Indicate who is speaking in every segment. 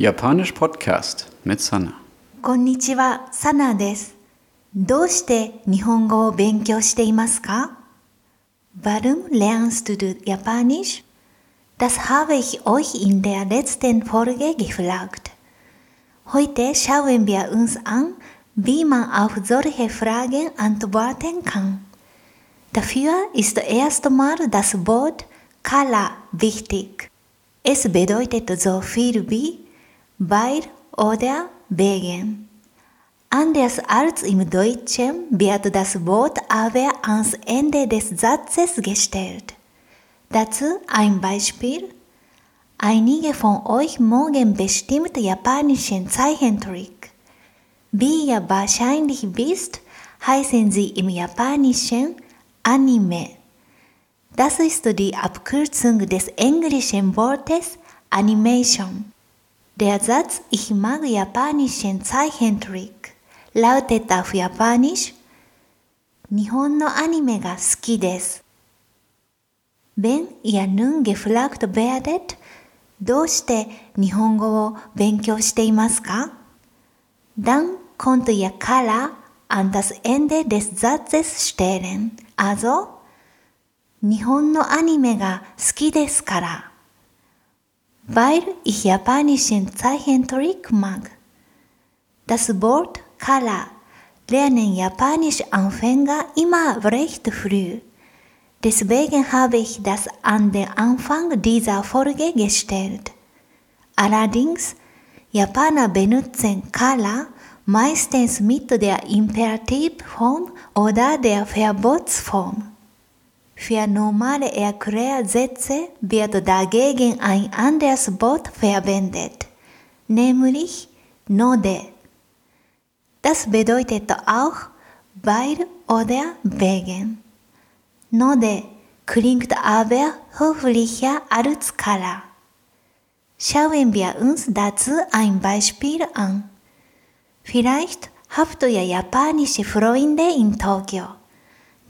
Speaker 1: Japanisch Podcast mit Sana.
Speaker 2: こんにちは、サナです。どうして日本語を勉強していますか Warum lernst du Japanisch? Das habe ich euch in der letzten Folge gefragt. Heute schauen wir uns an, wie man auf solche Fragen antworten kann. Dafür ist erstmal das Wort Kara wichtig. Es bedeutet so viel wie weil oder wegen. Anders als im Deutschen wird das Wort aber ans Ende des Satzes gestellt. Dazu ein Beispiel. Einige von euch mögen bestimmt japanischen Zeichentrick. Wie ihr wahrscheinlich wisst, heißen sie im Japanischen Anime. Das ist die Abkürzung des englischen Wortes Animation. Der Satz Ich mag japanischen Zeichentrick lautet auf Japanisch 日本のアニメが好きです。Wenn ihr nun gefragt werdet, どうして日本語を勉強していますか Dann könnt ihr Kara an das Ende des Satzes stellen. Also, 日本のアニメが好きですから。Weil ich japanischen Zeichentrick mag. Das Wort Kara lernen Japanisch-Anfänger immer recht früh. Deswegen habe ich das an den Anfang dieser Folge gestellt. Allerdings, Japaner benutzen Kara meistens mit der Imperativform oder der Verbotsform. Für normale Erklärsätze wird dagegen ein anderes Wort verwendet, nämlich Node. Das bedeutet auch weil oder wegen. Node klingt aber höflicher als Kara. Schauen wir uns dazu ein Beispiel an. Vielleicht habt ihr japanische Freunde in Tokio.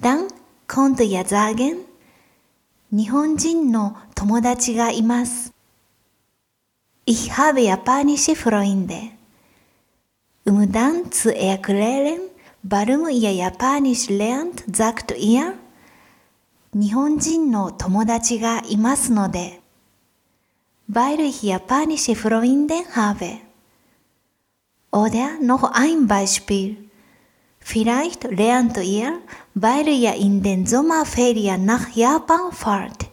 Speaker 2: Dann könnt ihr sagen, 日本人の友達がいます。Ich habe japanische Freunde. Um dann zu erklären, warum ihr Japanisch lernt, sagt ihr, 日本人の友達がいますので。Weil ich japanische Freunde habe. Oder noch ein Beispiel. Vielleicht lernt ihr, weil ihr in den Sommerferien nach Japan fahrt.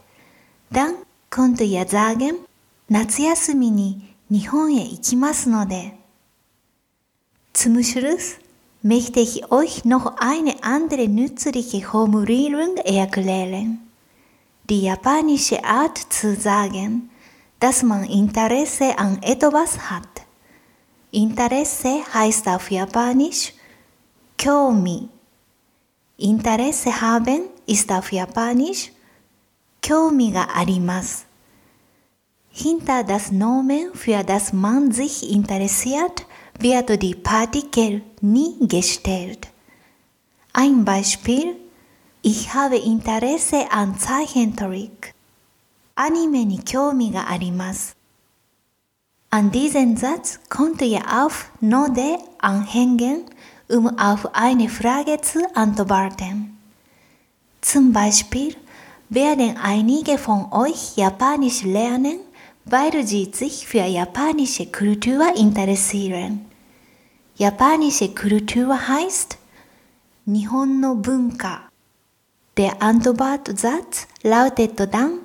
Speaker 2: Dann könnt ihr sagen, 夏休みに日本へ行きますので。Zum Schluss möchte ich euch noch eine andere nützliche Formulierung erklären. Die japanische Art zu sagen, dass man Interesse an etwas hat. Interesse heißt auf Japanisch Kyomi. Interesse haben ist auf Japanisch Kyomi ga arimasu. Hinter das Nomen, für das man sich interessiert, wird die Partikel ni gestellt. Ein Beispiel. Ich habe Interesse an Zeichentrick. Anime ni kyomi ga arimasu. An diesen Satz konnte ihr auf Node anhängen, um auf eine Frage zu antworten. Zum Beispiel werden einige von euch Japanisch lernen, weil sie sich für japanische Kultur interessieren. Japanische Kultur heißt 日本の文化。Der Antwortsatz lautet dann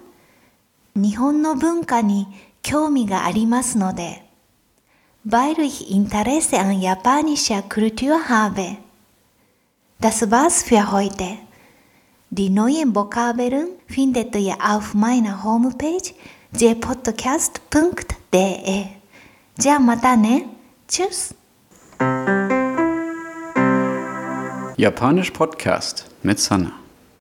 Speaker 2: 日本の文化に興味がありますので。 weil ich Interesse an japanischer Kultur habe. Das war's für heute. Die neuen Vokabeln findet ihr auf meiner Homepage jpodcast.de. じゃあまたね。Tschüss!
Speaker 1: Japanisch Podcast mit Sana.